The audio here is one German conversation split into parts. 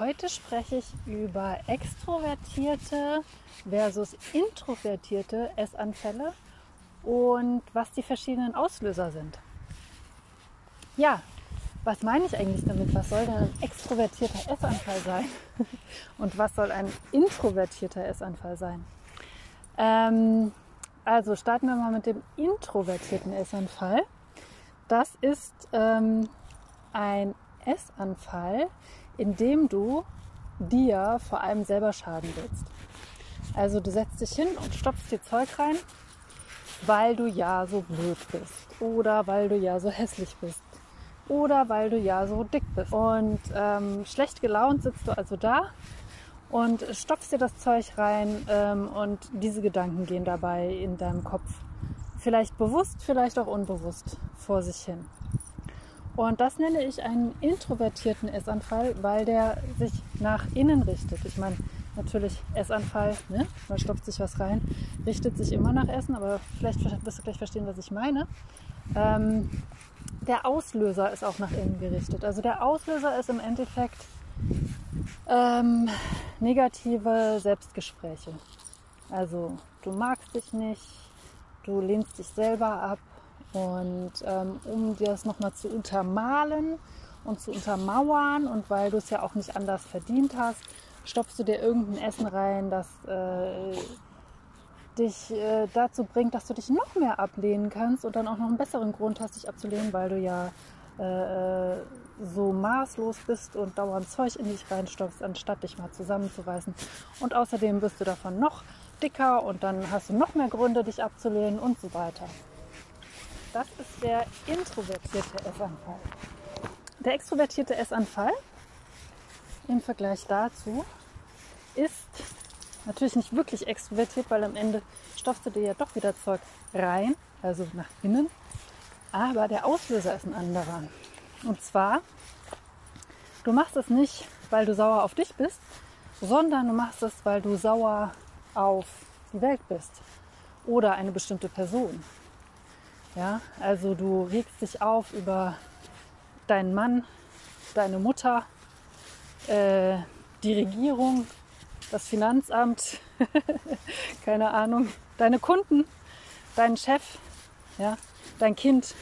Heute spreche ich über extrovertierte versus introvertierte Essanfälle und was die verschiedenen Auslöser sind. Ja, was meine ich eigentlich damit? Was soll denn ein extrovertierter Essanfall sein? Und was soll ein introvertierter Essanfall sein? Ähm, also starten wir mal mit dem introvertierten Essanfall. Das ist ähm, ein Essanfall, in dem du dir vor allem selber schaden willst. Also du setzt dich hin und stopfst dir Zeug rein, weil du ja so blöd bist oder weil du ja so hässlich bist oder weil du ja so dick bist. Und ähm, schlecht gelaunt sitzt du also da und stopfst dir das Zeug rein ähm, und diese Gedanken gehen dabei in deinem Kopf. Vielleicht bewusst, vielleicht auch unbewusst vor sich hin. Und das nenne ich einen introvertierten Essanfall, weil der sich nach innen richtet. Ich meine, natürlich Essanfall, ne? man stopft sich was rein, richtet sich immer nach Essen, aber vielleicht wirst du gleich verstehen, was ich meine. Ähm, der Auslöser ist auch nach innen gerichtet. Also der Auslöser ist im Endeffekt ähm, negative Selbstgespräche. Also du magst dich nicht, du lehnst dich selber ab und ähm, um dir das nochmal zu untermalen und zu untermauern und weil du es ja auch nicht anders verdient hast, stopfst du dir irgendein Essen rein, das äh, dich äh, dazu bringt, dass du dich noch mehr ablehnen kannst und dann auch noch einen besseren Grund hast, dich abzulehnen, weil du ja äh, so maßlos bist und dauernd Zeug in dich reinstopfst, anstatt dich mal zusammenzureißen. Und außerdem bist du davon noch dicker und dann hast du noch mehr Gründe, dich abzulehnen und so weiter. Das ist der introvertierte Essanfall. Der extrovertierte Essanfall im Vergleich dazu ist natürlich nicht wirklich extrovertiert, weil am Ende stopfst du dir ja doch wieder Zeug rein, also nach innen. Aber der Auslöser ist ein anderer. Und zwar, du machst es nicht, weil du sauer auf dich bist, sondern du machst es, weil du sauer auf die Welt bist oder eine bestimmte Person. Ja, also du regst dich auf über deinen Mann, deine Mutter, äh, die Regierung, das Finanzamt, keine Ahnung, deine Kunden, deinen Chef, ja, dein Kind.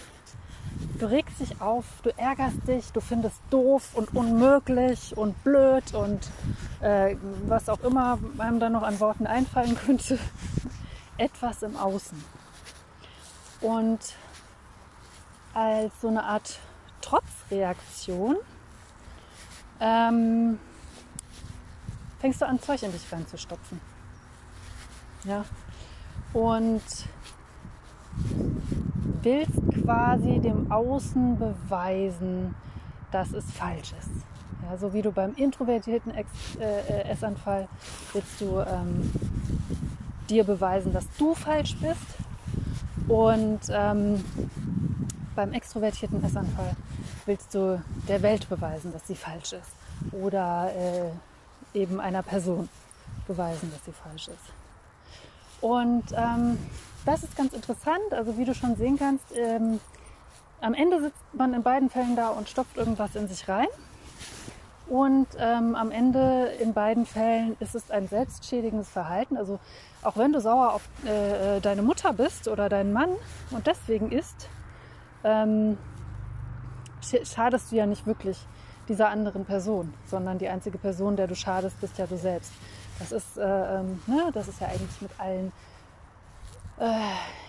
Du regst dich auf, du ärgerst dich, du findest doof und unmöglich und blöd und äh, was auch immer einem da noch an Worten einfallen könnte. Etwas im Außen. Und als so eine Art Trotzreaktion ähm, fängst du an, Zeug in dich reinzustopfen. Ja. Und willst quasi dem Außen beweisen, dass es falsch ist. Ja, so wie du beim introvertierten Ex äh, Essanfall willst du ähm, dir beweisen, dass du falsch bist. Und ähm, beim extrovertierten Essanfall willst du der Welt beweisen, dass sie falsch ist. Oder äh, eben einer Person beweisen, dass sie falsch ist. Und ähm, das ist ganz interessant. Also wie du schon sehen kannst, ähm, am Ende sitzt man in beiden Fällen da und stopft irgendwas in sich rein. Und ähm, am Ende in beiden Fällen ist es ein selbstschädigendes Verhalten. Also auch wenn du sauer auf äh, deine Mutter bist oder deinen Mann und deswegen isst, ähm, schadest du ja nicht wirklich dieser anderen Person, sondern die einzige Person, der du schadest, bist ja du selbst. Das ist, äh, ähm, ne, das ist ja eigentlich mit allen äh,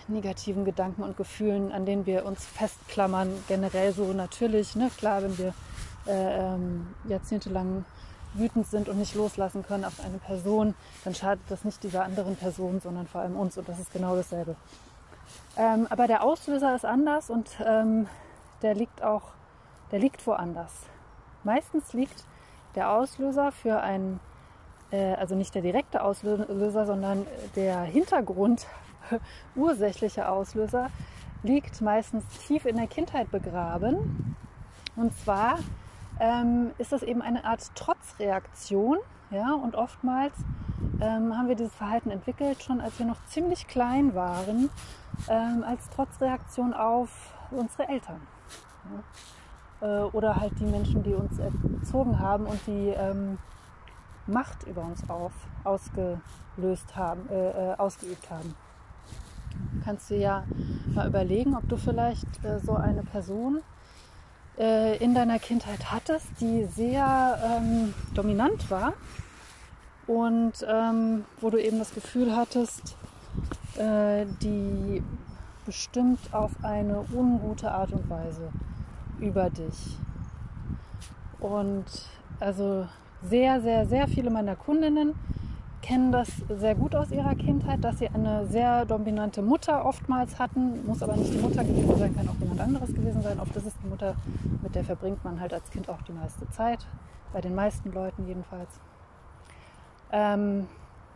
negativen Gedanken und Gefühlen, an denen wir uns festklammern, generell so natürlich. Ne? Klar, wenn wir äh, ähm, jahrzehntelang wütend sind und nicht loslassen können auf eine Person, dann schadet das nicht dieser anderen Person, sondern vor allem uns. Und das ist genau dasselbe. Ähm, aber der Auslöser ist anders und ähm, der liegt auch, der liegt woanders. Meistens liegt der Auslöser für ein, äh, also nicht der direkte Auslöser, sondern der Hintergrund, ursächliche Auslöser, liegt meistens tief in der Kindheit begraben. Und zwar ähm, ist das eben eine Art Trotzreaktion. Ja, und oftmals ähm, haben wir dieses Verhalten entwickelt, schon als wir noch ziemlich klein waren, ähm, als Trotzreaktion auf unsere Eltern. Ja. äh, oder halt die Menschen, die uns erzogen haben und die ähm, Macht über uns auf, ausgelöst haben, äh, äh, ausgeübt haben. Kannst du ja mal überlegen, ob du vielleicht äh, so eine Person äh, in deiner Kindheit hattest, die sehr ähm, dominant war und ähm, wo du eben das Gefühl hattest, äh, die bestimmt auf eine ungute Art und Weise über dich. Und also sehr, sehr, sehr viele meiner Kundinnen kennen das sehr gut aus ihrer Kindheit, dass sie eine sehr dominante Mutter oftmals hatten. Muss aber nicht die Mutter gewesen sein, kann auch jemand anderes gewesen sein. Oft ist es die Mutter, mit der verbringt man halt als Kind auch die meiste Zeit. Bei den meisten Leuten jedenfalls. Ähm,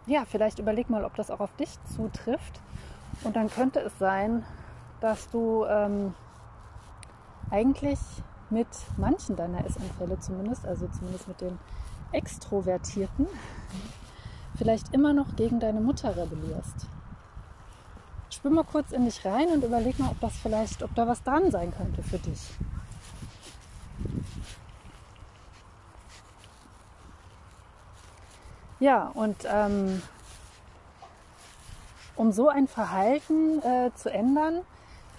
ja, vielleicht überleg mal, ob das auch auf dich zutrifft. Und dann könnte es sein, dass du ähm, eigentlich mit manchen deiner Essanfälle zumindest, also zumindest mit den Extrovertierten, vielleicht immer noch gegen deine Mutter rebellierst. Spür mal kurz in dich rein und überleg mal, ob das vielleicht, ob da was dran sein könnte für dich. Ja, und ähm, um so ein Verhalten äh, zu ändern,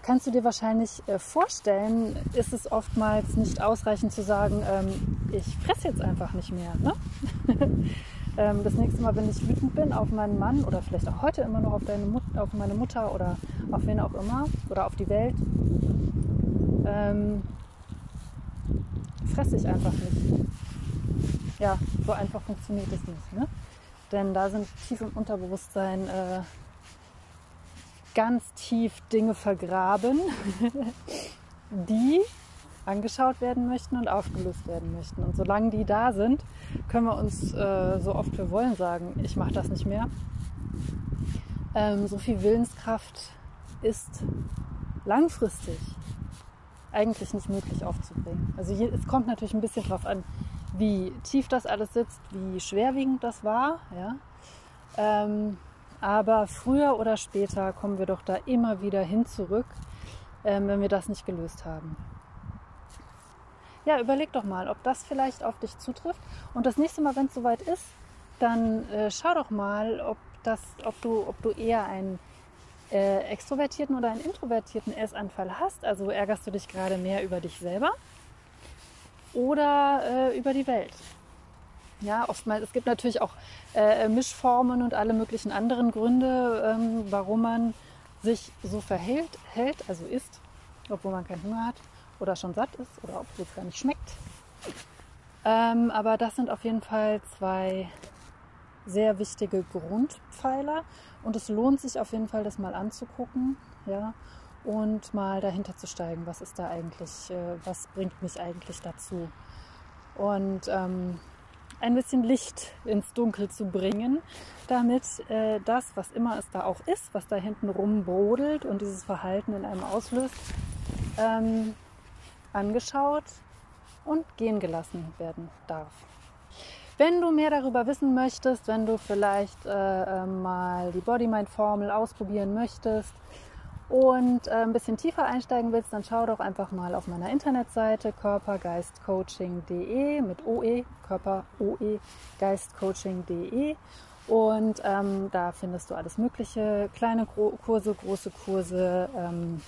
kannst du dir wahrscheinlich äh, vorstellen, ist es oftmals nicht ausreichend zu sagen, ähm, ich fresse jetzt einfach nicht mehr. Ne? ähm, das nächste Mal, wenn ich wütend bin auf meinen Mann oder vielleicht auch heute immer noch auf, deine Mut auf meine Mutter oder auf wen auch immer oder auf die Welt, ähm, fresse ich einfach nicht. Ja, so einfach funktioniert es nicht. Ne? Denn da sind tief im Unterbewusstsein äh, ganz tief Dinge vergraben, die angeschaut werden möchten und aufgelöst werden möchten. Und solange die da sind, können wir uns äh, so oft wir wollen sagen, ich mache das nicht mehr. Ähm, so viel Willenskraft ist langfristig eigentlich nicht möglich aufzubringen. Also hier, es kommt natürlich ein bisschen drauf an, wie tief das alles sitzt, wie schwerwiegend das war. Ja? Ähm, aber früher oder später kommen wir doch da immer wieder hin zurück, ähm, wenn wir das nicht gelöst haben. Ja, überleg doch mal, ob das vielleicht auf dich zutrifft. Und das nächste Mal, wenn es soweit ist, dann äh, schau doch mal, ob, das, ob, du, ob du eher einen äh, extrovertierten oder einen introvertierten Essanfall hast. Also ärgerst du dich gerade mehr über dich selber oder äh, über die Welt. Ja, oftmals, es gibt natürlich auch äh, Mischformen und alle möglichen anderen Gründe, ähm, warum man sich so verhält, hält, also isst, obwohl man keinen Hunger hat oder schon satt ist oder obwohl es gar nicht schmeckt. Ähm, aber das sind auf jeden Fall zwei sehr wichtige Grundpfeiler und es lohnt sich auf jeden Fall, das mal anzugucken, ja, und mal dahinter zu steigen, was ist da eigentlich, äh, was bringt mich eigentlich dazu. Und ähm, ein bisschen Licht ins Dunkel zu bringen, damit äh, das, was immer es da auch ist, was da hinten rum brodelt und dieses Verhalten in einem auslöst, ähm, angeschaut und gehen gelassen werden darf. Wenn du mehr darüber wissen möchtest, wenn du vielleicht äh, äh mal die Body-Mind-Formel ausprobieren möchtest, und äh, ein bisschen tiefer einsteigen willst, dann schau doch einfach mal auf meiner Internetseite körpergeistcoaching.de mit OE, Körper OE, geistcoaching.de und ähm, da findest du alles Mögliche, kleine Gro Kurse, große Kurse, ähm,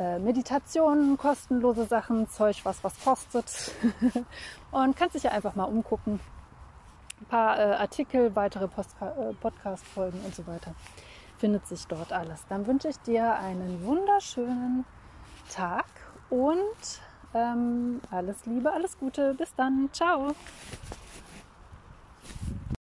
äh, Meditationen, kostenlose Sachen, Zeug, was was kostet. Und kannst dich ja einfach mal umgucken. Ein paar äh, Artikel, weitere äh, Podcast-Folgen und so weiter findet sich dort alles. Dann wünsche ich dir einen wunderschönen Tag und ähm, alles Liebe, alles Gute. Bis dann. Ciao.